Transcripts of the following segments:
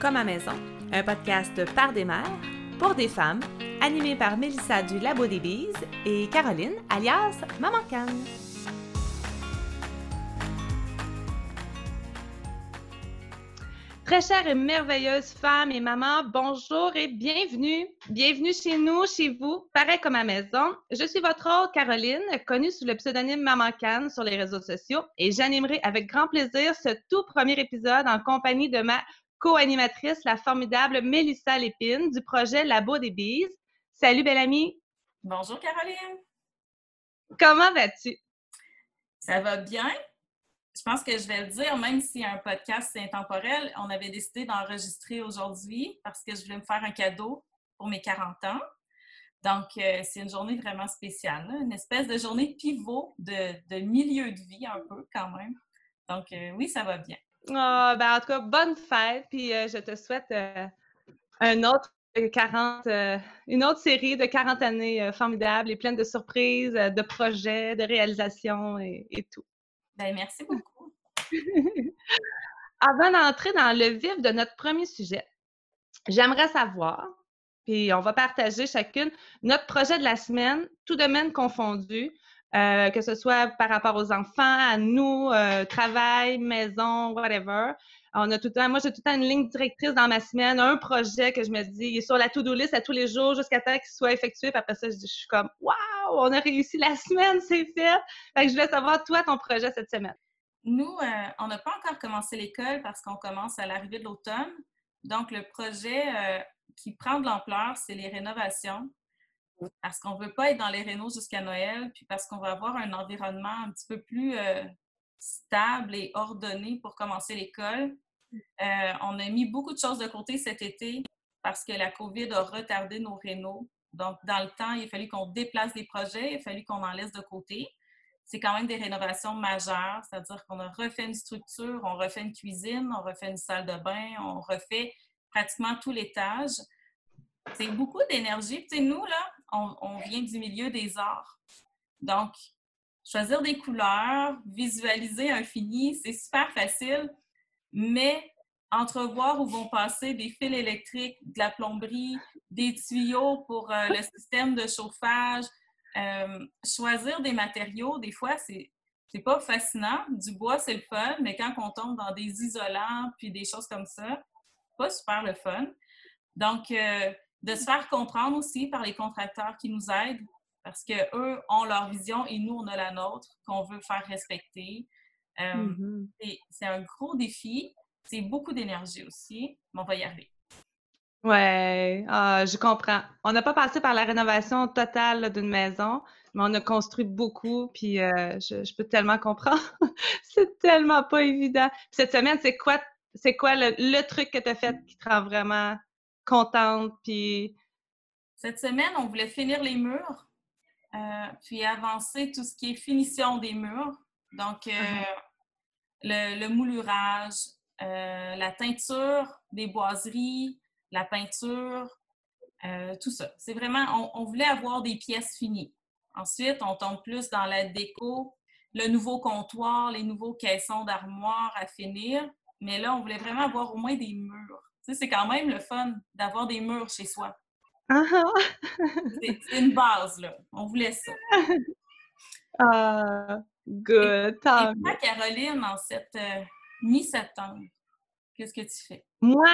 comme à maison, un podcast par des mères, pour des femmes, animé par Mélissa du Labo des Bises et Caroline, alias Maman Canne. Très chères et merveilleuses femmes et mamans, bonjour et bienvenue. Bienvenue chez nous, chez vous, pareil comme à maison. Je suis votre hôte Caroline, connue sous le pseudonyme Maman Canne sur les réseaux sociaux et j'animerai avec grand plaisir ce tout premier épisode en compagnie de ma co-animatrice, la formidable Mélissa Lépine du projet Labo des Bises. Salut, belle amie. Bonjour, Caroline. Comment vas-tu? Ça va bien je pense que je vais le dire, même si un podcast c'est intemporel, on avait décidé d'enregistrer aujourd'hui parce que je voulais me faire un cadeau pour mes 40 ans. Donc, euh, c'est une journée vraiment spéciale, une espèce de journée pivot de, milieu de vie un peu quand même. Donc, euh, oui, ça va bien. Oh, ben, en tout cas, bonne fête, puis euh, je te souhaite un autre 40, une autre série de 40 années formidables et pleines de surprises, de projets, de réalisations et, et tout. Ben, merci beaucoup. Avant d'entrer dans le vif de notre premier sujet, j'aimerais savoir, puis on va partager chacune notre projet de la semaine, tout domaine confondu, euh, que ce soit par rapport aux enfants, à nous, euh, travail, maison, whatever. On a tout le temps, moi, j'ai tout le temps une ligne directrice dans ma semaine, un projet que je me dis, il est sur la to-do list à tous les jours jusqu'à temps qu'il soit effectué. Puis après ça, je, suis comme, waouh, on a réussi la semaine, c'est fait. Fait que je voulais savoir, toi, ton projet cette semaine. Nous, euh, on n'a pas encore commencé l'école parce qu'on commence à l'arrivée de l'automne. Donc, le projet qui prend de l'ampleur, c'est les rénovations parce qu'on ne veut pas être dans les rénaux jusqu'à Noël, puis parce qu'on va avoir un environnement un petit peu plus euh, stable et ordonné pour commencer l'école. Euh, on a mis beaucoup de choses de côté cet été parce que la COVID a retardé nos rénaux. Donc, dans le temps, il a fallu qu'on déplace des projets, il a fallu qu'on en laisse de côté. C'est quand même des rénovations majeures, c'est-à-dire qu'on a refait une structure, on refait une cuisine, on refait une salle de bain, on refait pratiquement tout l'étage. C'est beaucoup d'énergie. Tu sais, nous, là, on, vient du milieu des arts. Donc, choisir des couleurs, visualiser un fini, c'est super facile, mais entrevoir où vont passer des fils électriques, de la plomberie, des tuyaux pour euh, le système de chauffage, euh, choisir des matériaux, des fois, c'est c'est pas fascinant. Du bois, c'est le fun, mais quand on tombe dans des isolants puis des choses comme ça, pas super le fun. Donc, euh, de se faire comprendre aussi par les contracteurs qui nous aident, parce qu'eux ont leur vision et nous, on a la nôtre, qu'on veut faire respecter. Euh, mm-hmm. C'est un gros défi. C'est beaucoup d'énergie aussi, mais on va y arriver. Ouais, ah, je comprends. On n'a pas passé par la rénovation totale d'une maison, mais on a construit beaucoup, puis euh, je, peux tellement comprendre. c'est tellement pas évident. cette semaine, c'est quoi, c'est quoi le, le, truc que tu as fait qui te rend vraiment contente. Puis... Cette semaine, on voulait finir les murs, euh, puis avancer tout ce qui est finition des murs. Donc, euh, uh-huh. le, moulurage, euh, la teinture des boiseries, la peinture, tout ça. C'est vraiment, on, voulait avoir des pièces finies. Ensuite, on tombe plus dans la déco, le nouveau comptoir, les nouveaux caissons d'armoire à finir. Mais là, on voulait vraiment avoir au moins des murs c'est quand même le fun d'avoir des murs chez soi. C'est une base, là. On voulait ça. Ah, good. Et, toi, Caroline, en cette euh, mi-septembre, qu'est-ce que tu fais? Moi,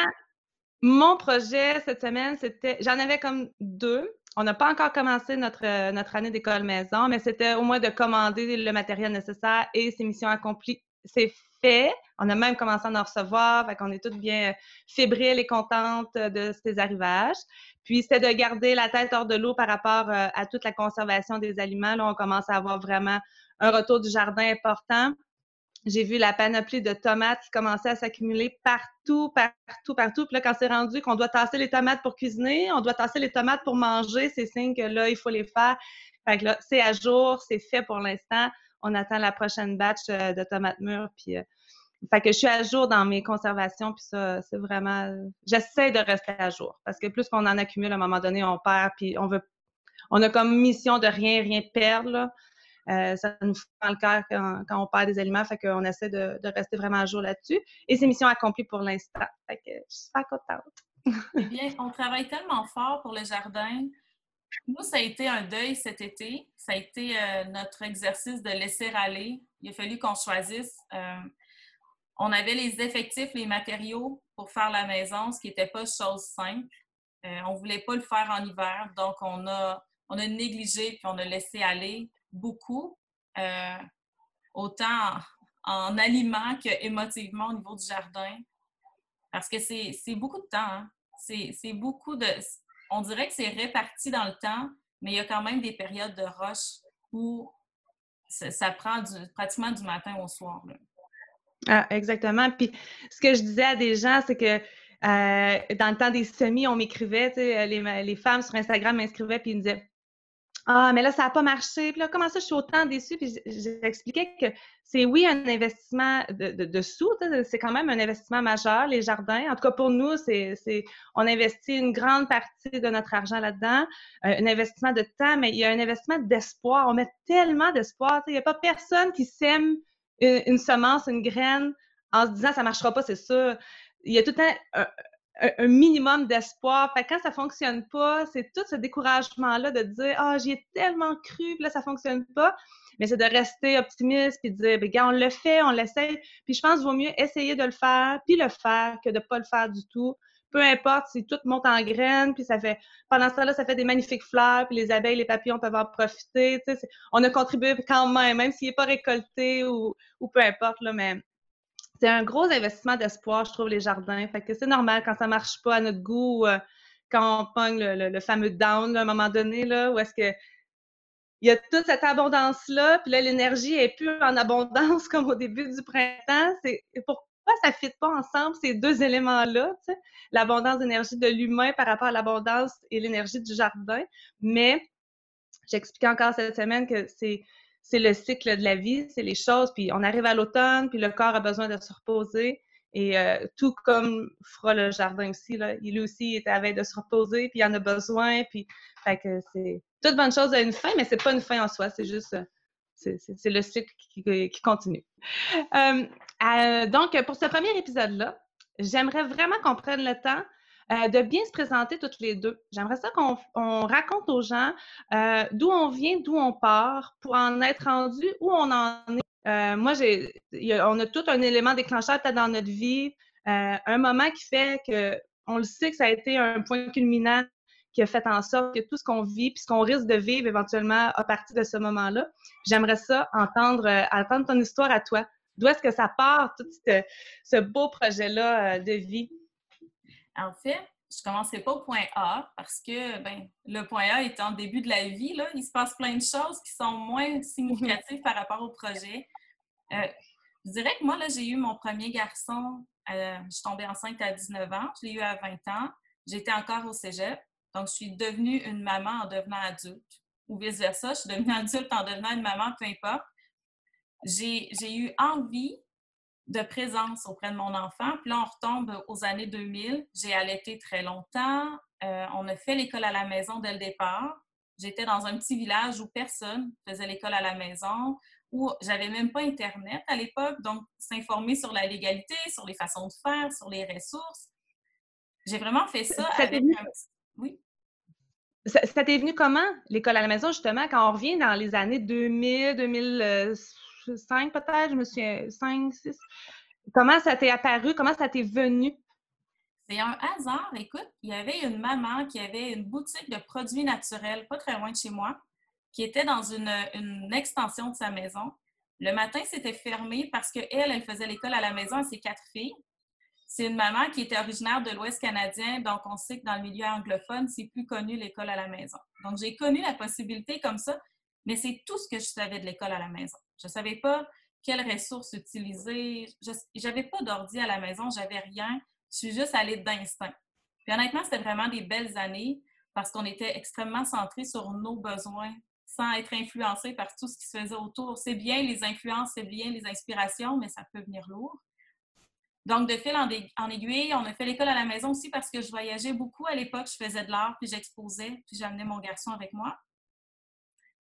mon projet cette semaine, c'était. J'en avais comme deux. On n'a pas encore commencé notre, notre année d'école maison, mais c'était au moins de commander le matériel nécessaire et ses missions accomplies. C'est on a même commencé à en recevoir, fait qu'on est toutes bien fébriles et contentes de ces arrivages. Puis, c'était de garder la tête hors de l'eau par rapport euh, à toute la conservation des aliments. Là, on commence à avoir vraiment un retour du jardin important. J'ai vu la panoplie de tomates qui commençait à s'accumuler partout, partout, partout. Puis là, quand c'est rendu qu'on doit tasser les tomates pour cuisiner, on doit tasser les tomates pour manger, c'est signe que là, il faut les faire. Fait que là, c'est à jour, c'est fait pour l'instant on attend la prochaine batch euh, de tomates mûres. Puis, euh, que je suis à jour dans mes conservations, puis ça, c'est vraiment. J'essaie de rester à jour parce que plus qu'on en accumule, à un moment donné, on perd, puis on veut. On a comme mission de rien, rien perdre. Euh, ça nous fait le cœur quand, on perd des aliments, fait qu'on essaie de, rester vraiment à jour là-dessus. Et c'est mission accomplie pour l'instant. Fait je suis pas contente. eh on travaille tellement fort pour le jardin. Nous, ça a été un deuil cet été. Ça a été euh, notre exercice de laisser aller. Il a fallu qu'on choisisse. Euh, on avait les effectifs, les matériaux pour faire la maison, ce qui n'était pas chose simple. Euh, on ne voulait pas le faire en hiver, donc on a, on a négligé puis on a laissé aller beaucoup, autant en, aliments qu'émotivement au niveau du jardin. Parce que c'est beaucoup de temps. Hein. C'est beaucoup de on dirait que c'est réparti dans le temps, mais il y a quand même des périodes de rush où ça, prend pratiquement du matin au soir. Ah, exactement. Puis ce que je disais à des gens, c'est que euh, dans le temps des semis, on m'écrivait, les, les femmes sur Instagram m'inscrivaient puis ils me disaient ah, mais là, ça n'a pas marché. Là, comment ça, je suis autant déçue? Puis j'expliquais que c'est, oui, un investissement de, de, sous, c'est quand même un investissement majeur, les jardins. En tout cas, pour nous, c'est, on investit une grande partie de notre argent là-dedans, euh, un investissement de temps, mais il y a un investissement d'espoir. On met tellement d'espoir. Il n'y a pas personne qui sème une, semence, une graine en se disant ça ne marchera pas, c'est ça. Il y a tout un, un, minimum d'espoir. Fait quand ça fonctionne pas, c'est tout ce découragement-là de dire Ah, j'y ai tellement cru, puis là, ça fonctionne pas. Mais c'est de rester optimiste puis de dire ben, gars, on le fait, on l'essaye. Puis je pense qu'il vaut mieux essayer de le faire, puis le faire, que de pas le faire du tout. Peu importe si tout monte en graines, puis ça fait pendant ce temps-là, ça fait des magnifiques fleurs, puis les abeilles, les papillons peuvent en profiter. On a contribué quand même, même s'il n'est pas récolté ou, ou peu importe, là, mais c'est un gros investissement d'espoir, je trouve, les jardins. Fait que c'est normal quand ça marche pas à notre goût, euh, quand on pogne le, fameux down à un moment donné, là, où est-ce que il y a toute cette abondance-là, puis là, l'énergie est plus en abondance comme au début du printemps. C'est pourquoi ça ne fit pas ensemble, ces deux éléments-là, l'abondance d'énergie de l'humain par rapport à l'abondance et l'énergie du jardin. Mais j'expliquais encore cette semaine que c'est c'est le cycle de la vie, c'est les choses. Puis on arrive à l'automne, puis le corps a besoin de se reposer. Et euh, tout comme fera le jardin aussi, là, il aussi est à de se reposer, puis il en a besoin. Puis, fait que c'est toute bonne chose à une fin, mais c'est pas une fin en soi, c'est juste, c'est le cycle qui, continue. Euh, euh, donc, pour ce premier épisode-là, j'aimerais vraiment qu'on prenne le temps euh, de bien se présenter toutes les deux. J'aimerais ça qu'on raconte aux gens euh, d'où on vient, d'où on part, pour en être rendu où on en est. Euh, moi, j'ai, on a tout un élément déclencheur dans notre vie, un moment qui fait que on le sait que ça a été un point culminant qui a fait en sorte que tout ce qu'on vit, puis ce qu'on risque de vivre éventuellement à partir de ce moment-là. J'aimerais ça entendre, entendre ton histoire à toi. D'où est-ce que ça part, tout ce beau projet-là de vie? En fait, je ne commencerai pas au point A parce que ben, le point A est en début de la vie. Là, il se passe plein de choses qui sont moins significatives par rapport au projet. Euh, je dirais que moi, là, j'ai eu mon premier garçon, euh, je suis tombée enceinte à 19 ans, je l'ai eu à 20 ans, j'étais encore au cégep, donc je suis devenue une maman en devenant adulte, ou vice-versa, je suis devenue adulte en devenant une maman, peu importe. J'ai eu envie de présence auprès de mon enfant. Puis là, on retombe aux années 2000. J'ai allaité très longtemps. Euh, on a fait l'école à la maison dès le départ. J'étais dans un petit village où personne faisait l'école à la maison, où j'avais même pas Internet à l'époque, donc s'informer sur la légalité, sur les façons de faire, sur les ressources. J'ai vraiment fait ça, avec un... Oui? Ça, t'est venu comment, l'école à la maison, justement, quand on revient dans les années 2000, 2000 cinq peut-être, je me suis cinq, six. Comment ça t'est apparu? Comment ça t'est venu? C'est un hasard. Écoute, il y avait une maman qui avait une boutique de produits naturels pas très loin de chez moi, qui était dans une, une extension de sa maison. Le matin, c'était fermé parce qu'elle, elle faisait l'école à la maison à ses quatre filles. C'est une maman qui était originaire de l'Ouest canadien, donc on sait que dans le milieu anglophone, c'est plus connu l'école à la maison. Donc j'ai connu la possibilité comme ça, mais c'est tout ce que je savais de l'école à la maison. Je ne savais pas quelles ressources utiliser. Je n'avais pas d'ordi à la maison, j'avais rien. Je suis juste allée d'instinct. Puis honnêtement, c'était vraiment des belles années parce qu'on était extrêmement centré sur nos besoins sans être influencé par tout ce qui se faisait autour. C'est bien les influences, c'est bien les inspirations, mais ça peut venir lourd. Donc, de fil en, aiguille, on a fait l'école à la maison aussi parce que je voyageais beaucoup à l'époque. Je faisais de l'art, puis j'exposais, puis j'amenais mon garçon avec moi.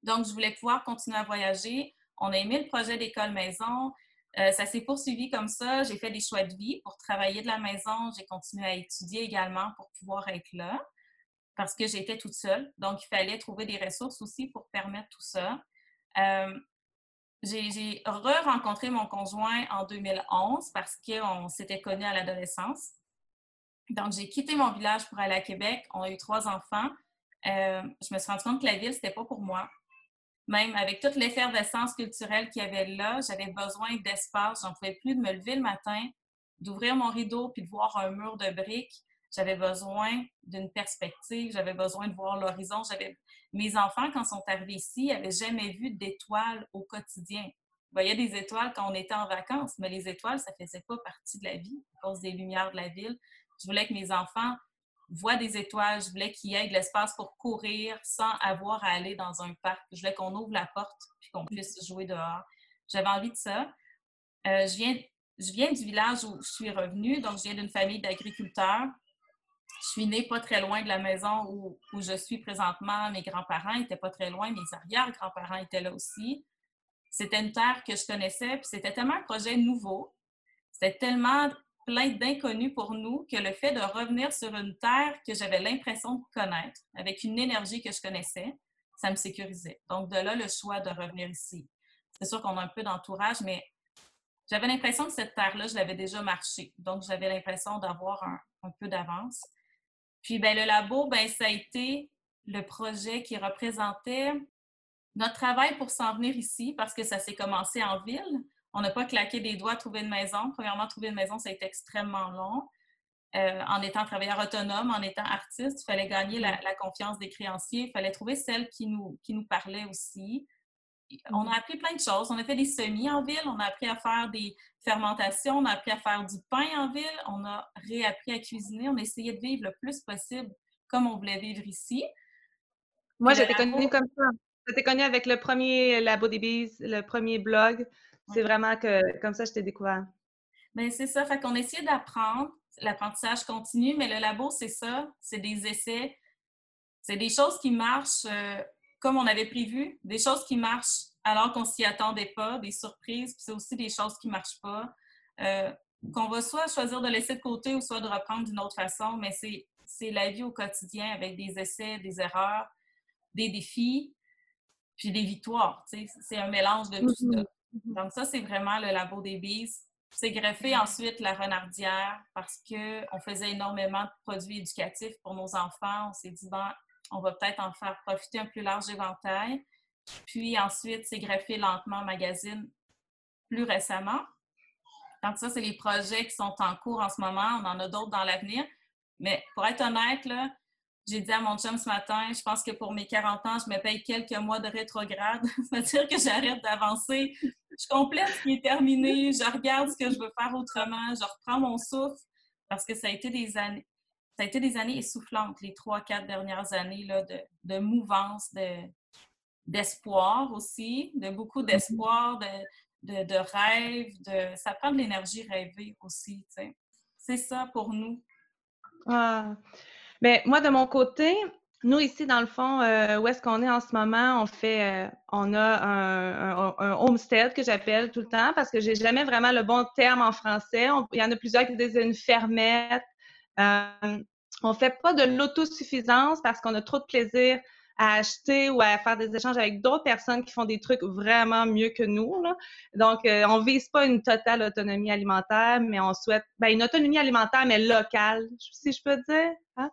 Donc, je voulais pouvoir continuer à voyager. On a aimé le projet d'école maison. Euh, ça s'est poursuivi comme ça. J'ai fait des choix de vie pour travailler de la maison. J'ai continué à étudier également pour pouvoir être là parce que j'étais toute seule. Donc, il fallait trouver des ressources aussi pour permettre tout ça. Euh, j'ai re-rencontré mon conjoint en 2011 parce qu'on s'était connus à l'adolescence. Donc, j'ai quitté mon village pour aller à Québec. On a eu trois enfants. Euh, je me suis rendu compte que la ville, c'était pas pour moi. Même avec toute l'effervescence culturelle qu'il y avait là, j'avais besoin d'espace. J'en pouvais plus de me lever le matin, d'ouvrir mon rideau puis de voir un mur de briques. J'avais besoin d'une perspective, j'avais besoin de voir l'horizon. J'avais mes enfants quand sont arrivés ici, n'avaient jamais vu d'étoiles au quotidien. Il voyaient des étoiles quand on était en vacances, mais les étoiles, ça faisait pas partie de la vie à cause des lumières de la ville. Je voulais que mes enfants voient des étoiles, je voulais qu'il y ait de l'espace pour courir sans avoir à aller dans un parc. Je voulais qu'on ouvre la porte puis qu'on puisse jouer dehors. J'avais envie de ça. Euh, je, viens, je viens du village où je suis revenue, donc je viens d'une famille d'agriculteurs. Je suis née pas très loin de la maison où, où je suis présentement. Mes grands-parents n'étaient pas très loin, mes arrière-grands-parents étaient là aussi. C'était une terre que je connaissais, puis c'était tellement un projet nouveau. C'était tellement plein d'inconnus pour nous que le fait de revenir sur une terre que j'avais l'impression de connaître, avec une énergie que je connaissais, ça me sécurisait. Donc, de là, le choix de revenir ici. C'est sûr qu'on a un peu d'entourage, mais j'avais l'impression que cette terre-là, je l'avais déjà marché. Donc, j'avais l'impression d'avoir un, peu d'avance. Puis, ben, le labo, ben, ça a été le projet qui représentait notre travail pour s'en venir ici, parce que ça s'est commencé en ville. On n'a pas claqué des doigts à trouver une maison. Premièrement, trouver une maison, ça a été extrêmement long. Euh, en étant travailleur autonome, en étant artiste, il fallait gagner la, confiance des créanciers. Il fallait trouver celle qui nous, qui nous parlait aussi. On a appris plein de choses. On a fait des semis en ville, on a appris à faire des fermentations, on a appris à faire du pain en ville, on a réappris à cuisiner, on a essayé de vivre le plus possible comme on voulait vivre ici. Moi, j'étais connue comme ça. J'étais connue avec le premier Labo des Bees, le premier blog. C'est vraiment que comme ça, je t'ai découvert. Bien, c'est ça. Fait qu'on essaie d'apprendre. L'apprentissage continue, mais le labo, c'est ça. C'est des essais. C'est des choses qui marchent euh, comme on avait prévu, des choses qui marchent alors qu'on s'y attendait pas, des surprises, puis c'est aussi des choses qui marchent pas. Euh, qu'on va soit choisir de laisser de côté ou soit de reprendre d'une autre façon, mais c'est la vie au quotidien avec des essais, des erreurs, des défis, puis des victoires. C'est un mélange de tout mm-hmm. ça. Mhm. Donc, ça, c'est vraiment le labo des bises. C'est greffé ensuite la renardière parce qu'on faisait énormément de produits éducatifs pour nos enfants. On s'est dit, bon, on va peut-être en faire profiter un plus large éventail. Puis ensuite, c'est greffé lentement magazine plus récemment. Donc, ça, c'est les projets qui sont en cours en ce moment. On en a d'autres dans l'avenir. Mais pour être honnête, là, j'ai dit à mon chum ce matin, je pense que pour mes 40 ans, je me paye quelques mois de rétrograde. C'est-à-dire que j'arrête d'avancer. Je complète ce qui est terminé. Je regarde ce que je veux faire autrement. Je reprends mon souffle parce que ça a été des années, ça a été des années essoufflantes, les trois, quatre dernières années là, de, de mouvance, de, d'espoir aussi, de beaucoup mm-hmm. d'espoir, de, de, de rêve. De... Ça prend de l'énergie rêvée aussi. C'est ça pour nous. Ah. Bien, moi, de mon côté, nous, ici, dans le fond, euh, où est-ce qu'on est en ce moment, on fait, euh, on a un, homestead que j'appelle tout le temps parce que j'ai jamais vraiment le bon terme en français. il y en a plusieurs qui disent une fermette. Euh, on fait pas de l'autosuffisance parce qu'on a trop de plaisir à acheter ou à faire des échanges avec d'autres personnes qui font des trucs vraiment mieux que nous. Donc, euh, on vise pas une totale autonomie alimentaire, mais on souhaite ben, une autonomie alimentaire, mais locale, si je peux dire, hein?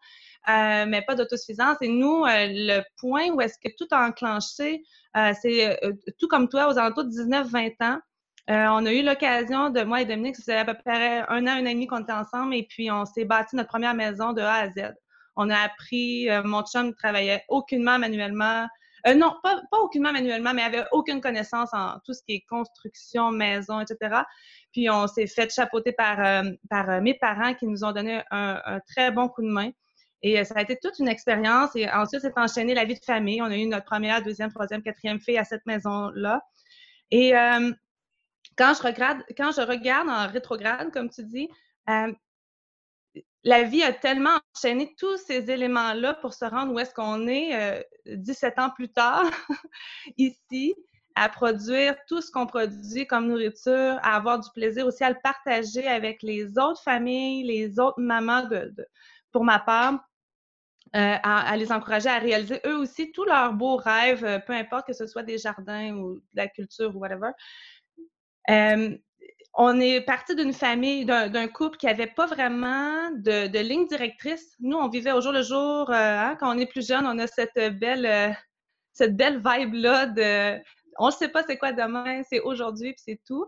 euh, mais pas d'autosuffisance. Et nous, euh, le point où est-ce que tout a enclenché, c'est tout comme toi, aux alentours de 19-20 ans, on a eu l'occasion de, moi et Dominique, ça à peu près un an, un an et demi qu'on était ensemble, et puis on s'est bâti notre première maison de A à Z. On a appris, euh, mon chum travaillait aucunement manuellement. Euh, non, pas, aucunement manuellement, mais avait aucune connaissance en tout ce qui est construction, maison, etc. Puis on s'est fait chapeauter par, euh, mes parents qui nous ont donné un, très bon coup de main. Et ça a été toute une expérience. Et ensuite, c'est enchaîné la vie de famille. On a eu notre première, deuxième, troisième, quatrième fille à cette maison-là. Et quand, je regarde, quand je regarde en rétrograde, comme tu dis, la vie a tellement enchaîné tous ces éléments-là pour se rendre où est-ce qu'on est 17 ans plus tard, ici, à produire tout ce qu'on produit comme nourriture, à avoir du plaisir aussi à le partager avec les autres familles, les autres mamans pour ma part, euh, à, les encourager à réaliser eux aussi tous leurs beaux rêves, euh, peu importe que ce soit des jardins ou de la culture ou whatever. Euh, on est parti d'une famille, d'un couple qui n'avait pas vraiment de, ligne directrice. Nous, on vivait au jour le jour. Hein, quand on est plus jeune, on a cette belle, cette belle vibe-là de on ne sait pas c'est quoi demain, c'est aujourd'hui, puis c'est tout.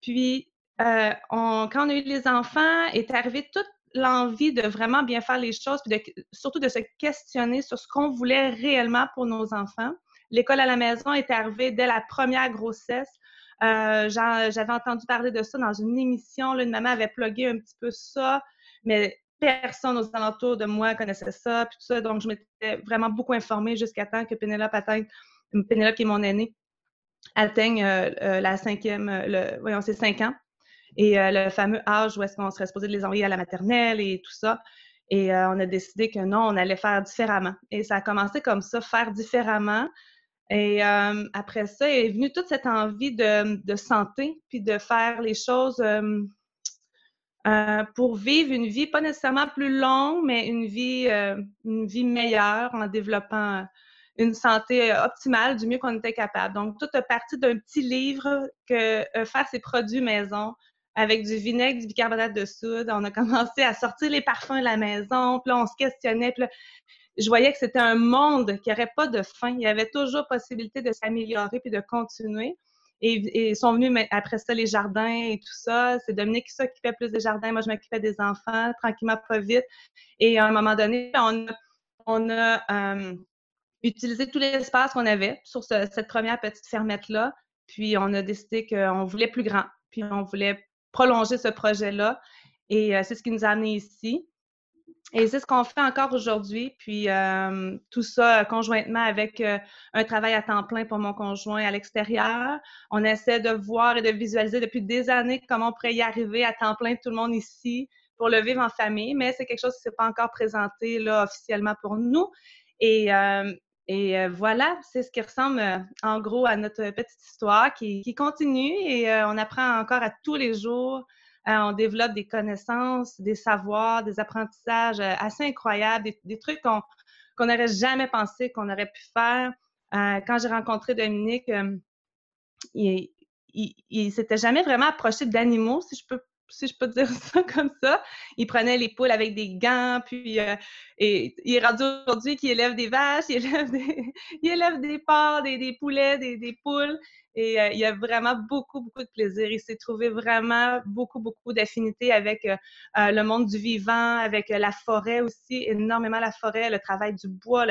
Puis, on, quand on a eu les enfants, est arrivé toute l'envie de vraiment bien faire les choses, puis surtout de se questionner sur ce qu'on voulait réellement pour nos enfants. L'école à la maison est arrivée dès la première grossesse. Euh, j'avais entendu parler de ça dans une émission. Là, une maman avait plugué un petit peu ça, mais personne aux alentours de moi connaissait ça. Donc, je m'étais vraiment beaucoup informée jusqu'à temps que Pénélope atteigne, Pénélope qui est mon aînée, atteigne euh, euh, la cinquième, le, voyons, c'est cinq ans et le fameux âge où est-ce qu'on serait supposé les envoyer à la maternelle et tout ça. Et on a décidé que non, on allait faire différemment. Et ça a commencé comme ça, faire différemment. Et euh, après ça est venue toute cette envie de, santé, puis de faire les choses pour vivre une vie pas nécessairement plus longue, mais une vie, une vie meilleure en développant une santé optimale du mieux qu'on était capable. Donc, tout a parti d'un petit livre que faire ses produits maison avec du vinaigre, du bicarbonate de soude. On a commencé à sortir les parfums de la maison. Puis là, on se questionnait. Puis là, je voyais que c'était un monde qui n'aurait pas de fin. Il y avait toujours possibilité de s'améliorer puis de continuer. Et, ils sont venus après ça les jardins et tout ça. C'est Dominique qui s'occupait plus des jardins. Moi, je m'occupais des enfants, tranquillement, pas vite. Et à un moment donné, on a, on a euh, utilisé tout l'espace qu'on avait sur cette première petite fermette-là. Puis on a décidé qu'on voulait plus grand. Puis on voulait prolonger ce projet-là. Et euh, c'est ce qui nous a amenés ici. Et c'est ce qu'on fait encore aujourd'hui. Puis euh, tout ça conjointement avec euh, un travail à temps plein pour mon conjoint à l'extérieur. On essaie de voir et de visualiser depuis des années comment on pourrait y arriver à temps plein tout le monde ici pour le vivre en famille, mais c'est quelque chose qui ne s'est pas encore présenté là, officiellement pour nous. Et, et voilà, c'est ce qui ressemble en gros à notre petite histoire qui, continue et on apprend encore à tous les jours. On développe des connaissances, des savoirs, des apprentissages assez incroyables, des, trucs qu'on n'aurait jamais pensé qu'on aurait pu faire. quand j'ai rencontré Dominique, il, il, s'était jamais vraiment approché d'animaux, si je peux si je peux dire ça comme ça. Il prenait les poules avec des gants, puis euh, et, il est rendu aujourd'hui qu'il élève des vaches, il élève des, il élève des porcs, des, poulets, des, poules. Et euh, il a vraiment beaucoup, beaucoup de plaisir. Il s'est trouvé vraiment beaucoup, beaucoup d'affinité avec euh, le monde du vivant, avec la forêt aussi, énormément la forêt, le travail du bois.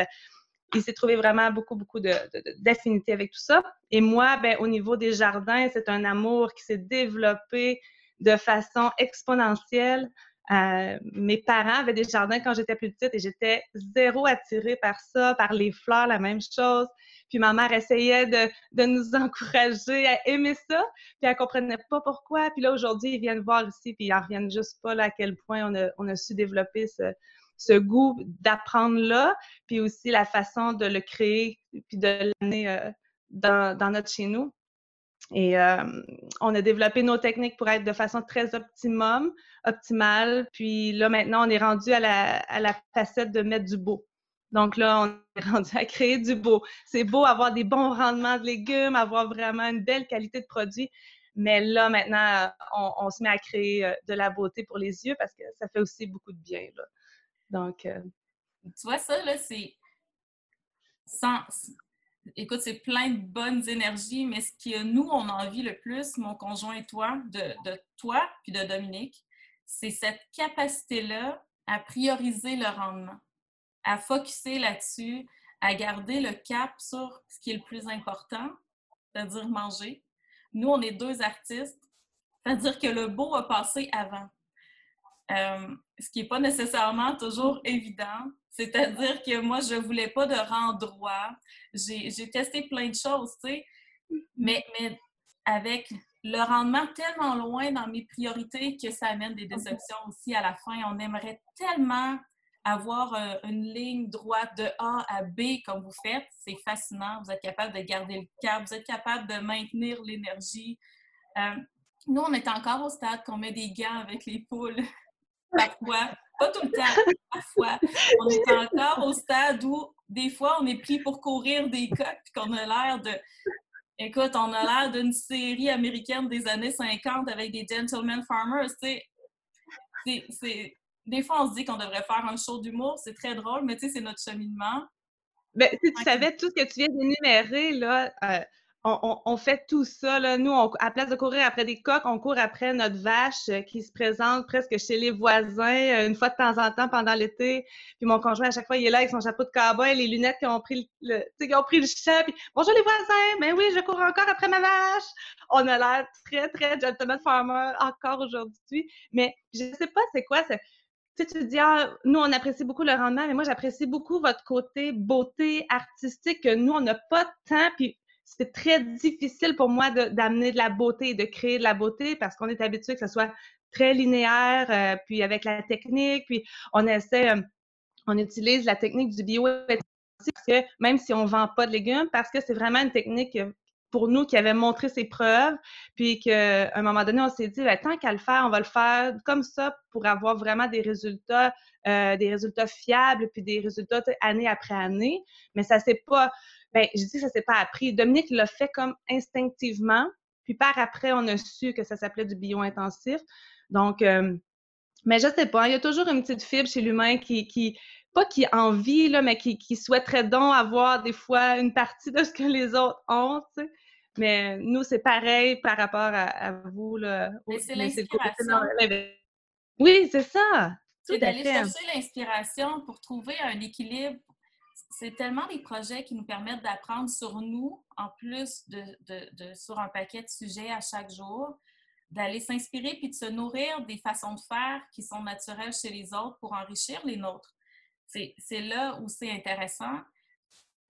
il s'est trouvé vraiment beaucoup, beaucoup d'affinité avec tout ça. Et moi, ben, au niveau des jardins, c'est un amour qui s'est développé de façon exponentielle. Euh, mes parents avaient des jardins quand j'étais plus petite et j'étais zéro attirée par ça, par les fleurs, la même chose. Puis ma mère essayait de, nous encourager à aimer ça, puis elle comprenait pas pourquoi. Puis là, aujourd'hui, ils viennent voir ici, puis ils en reviennent juste pas là, à quel point on a, su développer ce, goût d'apprendre là, puis aussi la façon de le créer, puis de l'amener euh, dans notre chez nous. Et euh, on a développé nos techniques pour être de façon très optimum, optimale. Puis là, maintenant, on est rendu à la, à la facette de mettre du beau. Donc là, on est rendu à créer du beau. C'est beau avoir des bons rendements de légumes, avoir vraiment une belle qualité de produit. Mais là, maintenant, on, se met à créer euh, de la beauté pour les yeux parce que ça fait aussi beaucoup de bien. Là. Donc. Euh, tu vois, ça, là, c'est. Sans, écoute, c'est plein de bonnes énergies, mais ce que nous, on envie le plus, mon conjoint et toi, de, toi puis de Dominique, c'est cette capacité-là à prioriser le rendement, à focuser là-dessus, à garder le cap sur ce qui est le plus important, c'est-à-dire manger. Nous, on est deux artistes, c'est-à-dire que le beau a passé avant. Euh, ce qui n'est pas nécessairement toujours évident. C'est-à-dire que moi, je ne voulais pas de rendroit. J'ai testé plein de choses, tu sais, mais, mais avec le rendement tellement loin dans mes priorités que ça amène des déceptions aussi à la fin. On aimerait tellement avoir euh, une ligne droite de A à B comme vous faites. C'est fascinant. Vous êtes capable de garder le cap, vous êtes capable de maintenir l'énergie. Euh, nous, on est encore au stade qu'on met des gants avec les poules. Parfois, pas tout le temps, parfois. On est encore au stade où, des fois, on est pris pour courir des coques, puis qu'on a l'air de. Écoute, on a l'air d'une série américaine des années 50 avec des gentlemen farmers, tu sais. Des fois, on se dit qu'on devrait faire un show d'humour, c'est très drôle, mais tu sais, c'est notre cheminement. Ben, si tu savais tout ce que tu viens d'énumérer, là, euh, on, fait tout ça. Là. Nous, à place de courir après des coques, on court après notre vache euh, qui se présente presque chez les voisins euh, une fois de temps en temps pendant l'été. Puis mon conjoint, à chaque fois, il est là avec son chapeau de cowboy, les lunettes qui ont pris le, qui ont pris le champ. Puis, Bonjour les voisins! Ben oui, je cours encore après ma vache! On a l'air très, très gentleman farmer encore aujourd'hui. Mais je sais pas c'est quoi. Tu sais, tu dis, ah, nous, on apprécie beaucoup le rendement, mais moi, j'apprécie beaucoup votre côté beauté artistique que nous, on n'a pas de temps. Puis c'est très difficile pour moi d'amener de, la beauté de créer de la beauté parce qu'on est habitué que ce soit très linéaire, euh, puis avec la technique, puis on essaie, euh, on utilise la technique du bio parce que même si on vend pas de légumes, parce que c'est vraiment une technique euh, pour nous qui avait montré ses preuves, puis qu'à un moment donné, on s'est dit, ben, tant qu'à le faire, on va le faire comme ça pour avoir vraiment des résultats, des résultats fiables, puis des résultats année après année. Mais ça s'est pas, ben, je dis que ça s'est pas appris. Dominique l'a fait comme instinctivement, puis par après, on a su que ça s'appelait du bio-intensif. Donc, euh, mais je sais pas, il y a toujours une petite fibre chez l'humain qui, qui, pas qui envie, là, mais qui, qui souhaiterait donc avoir des fois une partie de ce que les autres ont, tu sais. Mais nous, c'est pareil par rapport à, vous, là. Mais c'est l'inspiration. Oui, c'est ça. C'est d'aller chercher l'inspiration pour trouver un équilibre c'est tellement des projets qui nous permettent d'apprendre sur nous, en plus de, sur un paquet de sujets à chaque jour, d'aller s'inspirer puis de se nourrir des façons de faire qui sont naturelles chez les autres pour enrichir les nôtres. C'est là où c'est intéressant.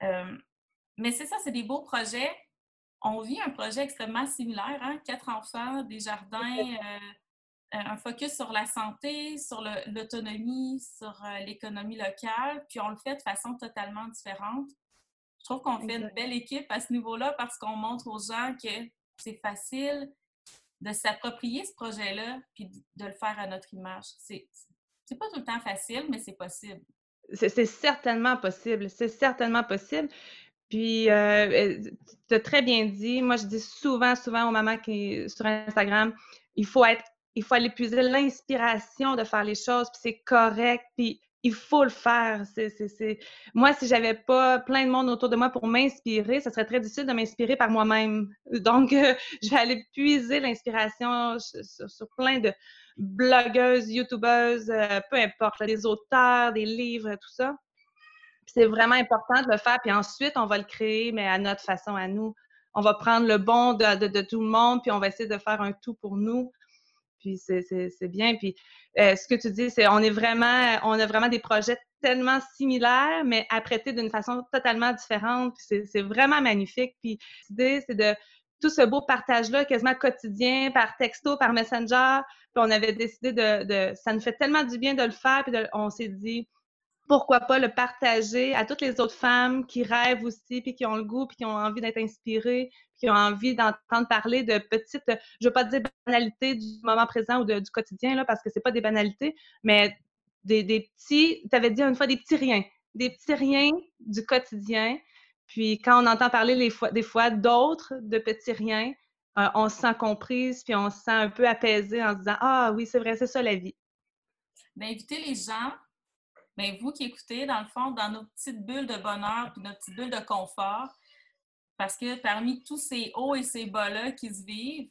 Euh, mais c'est ça, c'est des beaux projets. On vit un projet extrêmement similaire, hein? quatre enfants, des jardins, euh, euh, un focus sur la santé, sur l'autonomie, sur euh, l'économie locale, puis on le fait de façon totalement différente. Je trouve qu'on fait une belle équipe à ce niveau-là parce qu'on montre aux gens que c'est facile de s'approprier ce projet-là puis de le faire à notre image. C'est pas tout le temps facile, mais c'est possible. C'est certainement possible. C'est certainement possible. Puis, euh, tu as très bien dit, moi, je dis souvent, souvent aux mamans qui sur Instagram, il faut être il faut aller puiser l'inspiration de faire les choses, puis c'est correct, puis il faut le faire. C'est, Moi, si j'avais pas plein de monde autour de moi pour m'inspirer, ça serait très difficile de m'inspirer par moi-même. Donc, euh, je vais aller puiser l'inspiration sur, plein de blogueuses, youtubeuses, euh, peu importe, des auteurs, des livres, tout ça. c'est vraiment important de le faire, puis ensuite, on va le créer, mais à notre façon, à nous. On va prendre le bon de, tout le monde, puis on va essayer de faire un tout pour nous puis c'est bien. Puis euh, ce que tu dis, c'est on est vraiment, on a vraiment des projets tellement similaires, mais apprêtés d'une façon totalement différente. Puis c'est vraiment magnifique. Puis l'idée, c'est de tout ce beau partage-là, quasiment quotidien, par texto, par messenger. Puis on avait décidé de, ça nous fait tellement du bien de le faire. Puis on s'est dit, pourquoi pas le partager à toutes les autres femmes qui rêvent aussi, puis qui ont le goût, puis qui ont envie d'être inspirées, qui ont envie d'entendre parler de petites, je veux pas dire banalités du moment présent ou du quotidien, là, parce que c'est pas des banalités, mais des, petits, tu avais dit une fois des petits riens, des petits riens du quotidien. Puis quand on entend parler les fois, des fois d'autres de petits riens, euh, on se sent comprise, puis on se sent un peu apaisé en se disant Ah oui, c'est vrai, c'est ça la vie. D'inviter les gens mais vous qui écoutez, dans le fond, dans nos petites bulles de bonheur puis notre petite bulle de confort, parce que parmi tous ces hauts et ces bas-là qui se vivent,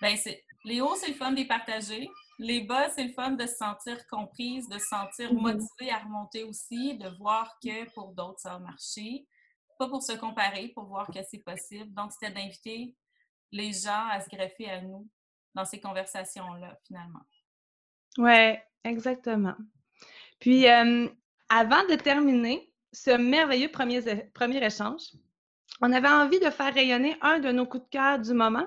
ben les hauts, c'est le fun de les partager. Les bas, c'est le fun de se sentir comprise, de se sentir mm-hmm. motivée à remonter aussi, de voir que pour d'autres, ça a marché. Pas pour se comparer, pour voir que c'est possible. Donc, c'était d'inviter les gens à se greffer à nous dans ces conversations-là, finalement. Oui, exactement. Puis, avant de terminer ce merveilleux premier, premier échange, on avait envie de faire rayonner un de nos coups de cœur du moment.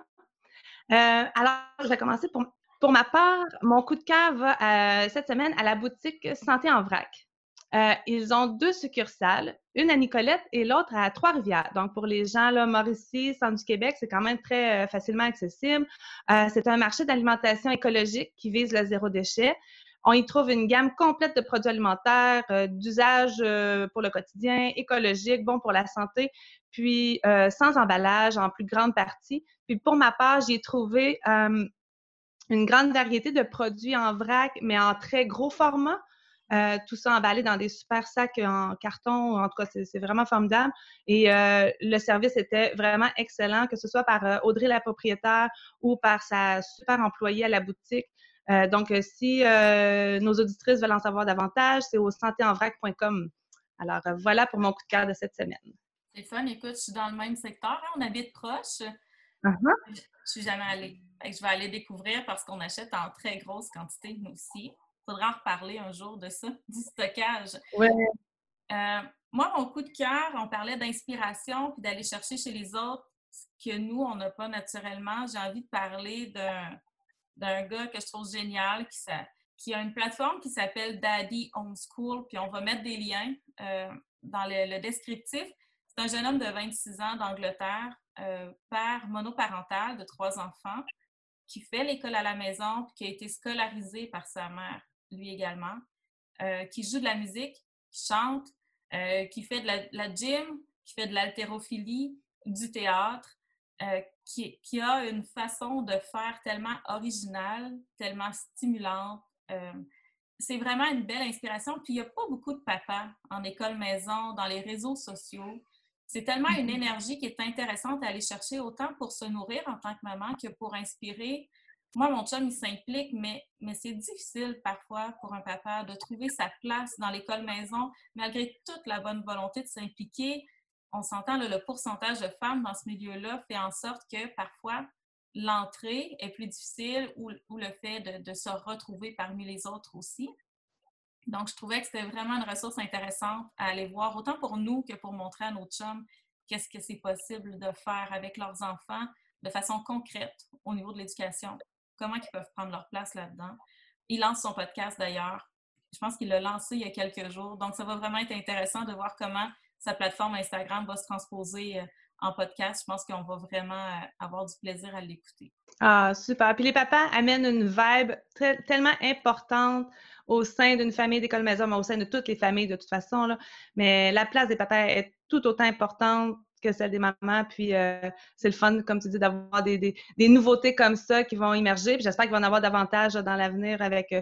alors, je vais commencer pour, pour ma part. Mon coup de cœur va cette semaine à la boutique Santé en vrac. Euh, ils ont deux succursales, une à Nicolette et l'autre à Trois-Rivières. Donc, pour les gens, là, Mauricie, centre du Québec, c'est quand même très euh, facilement accessible. Euh, c'est un marché d'alimentation écologique qui vise le zéro déchet. On y trouve une gamme complète de produits alimentaires, d'usage pour le quotidien, écologique, bon pour la santé, puis sans emballage en plus grande partie. Puis pour ma part, j'ai trouvé une grande variété de produits en vrac, mais en très gros format. Euh, tout ça emballé dans des super sacs en carton. En tout cas, c'est vraiment formidable. Et euh, le service était vraiment excellent, que ce soit par euh, Audrey la propriétaire ou par sa super employée à la boutique. donc, si nos auditrices veulent en savoir davantage, c'est au santéenvrac.com. Alors, voilà pour mon coup de cœur de cette semaine. C'est fun. Écoute, je suis dans le même secteur. Hein, on habite proche. Uh-huh. Je ne suis jamais allée. Je vais aller découvrir parce qu'on achète en très grosse quantité, nous aussi faudra en reparler un jour de ça, du stockage. Ouais. Euh, moi, mon coup de cœur, on parlait d'inspiration puis d'aller chercher chez les autres ce que nous, on n'a pas naturellement. J'ai envie de parler d'un gars que je trouve génial qui, qui a une plateforme qui s'appelle Daddy Homeschool, puis on va mettre des liens euh, dans le, descriptif. C'est un jeune homme de 26 ans d'Angleterre, euh, père monoparental de trois enfants, qui fait l'école à la maison, puis qui a été scolarisé par sa mère lui également, euh, qui joue de la musique, qui chante, euh, qui fait de la, gym, qui fait de l'haltérophilie, du théâtre, euh, qui, qui, a une façon de faire tellement originale, tellement stimulante. c'est vraiment une belle inspiration. Puis il n'y a pas beaucoup de papas en école maison, dans les réseaux sociaux. C'est tellement une mm-hmm. énergie qui est intéressante à aller chercher autant pour se nourrir en tant que maman que pour inspirer moi, mon chum, il s'implique, mais, mais c'est difficile parfois pour un papa de trouver sa place dans l'école maison, malgré toute la bonne volonté de s'impliquer. On s'entend, le pourcentage de femmes dans ce milieu-là fait en sorte que parfois l'entrée est plus difficile ou, le fait de, se retrouver parmi les autres aussi. Donc, je trouvais que c'était vraiment une ressource intéressante à aller voir, autant pour nous que pour montrer à nos chums qu'est-ce que c'est possible de faire avec leurs enfants de façon concrète au niveau de l'éducation comment ils peuvent prendre leur place là-dedans. Il lance son podcast d'ailleurs. Je pense qu'il l'a lancé il y a quelques jours. Donc, ça va vraiment être intéressant de voir comment sa plateforme Instagram va se transposer euh, en podcast. Je pense qu'on va vraiment euh, avoir du plaisir à l'écouter. Ah, super. Puis les papas amènent une vibe tellement importante au sein d'une famille d'école maison, mais au sein de toutes les familles de toute façon. Là. Mais la place des papas est tout autant importante que celle des mamans. Puis euh, c'est le fun, comme tu dis, d'avoir des, nouveautés comme ça qui vont émerger. Puis j'espère qu'il va en avoir davantage dans l'avenir avec euh,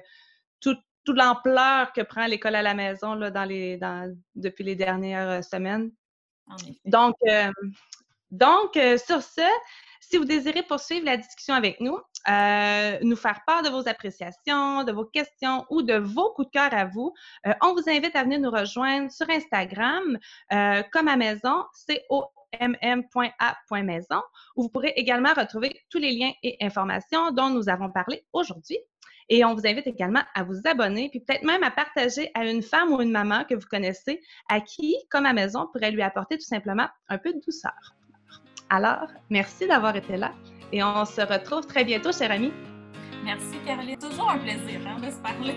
toute l'ampleur que prend l'école à la maison là, dans les, dans, depuis les dernières euh, semaines. Donc, donc sur ce, si vous désirez poursuivre la discussion avec nous, nous faire part de vos appréciations, de vos questions ou de vos coups de cœur à vous, on vous invite à venir nous rejoindre sur Instagram comme à maison, comm.a.maison, où vous pourrez également retrouver tous les liens et informations dont nous avons parlé aujourd'hui. Et on vous invite également à vous abonner, puis peut-être même à partager à une femme ou une maman que vous connaissez, à qui, comme à maison, pourrait lui apporter tout simplement un peu de douceur. Alors, merci d'avoir été là et on se retrouve très bientôt, chers amis. Merci, Caroline. Toujours un plaisir hein, de se parler.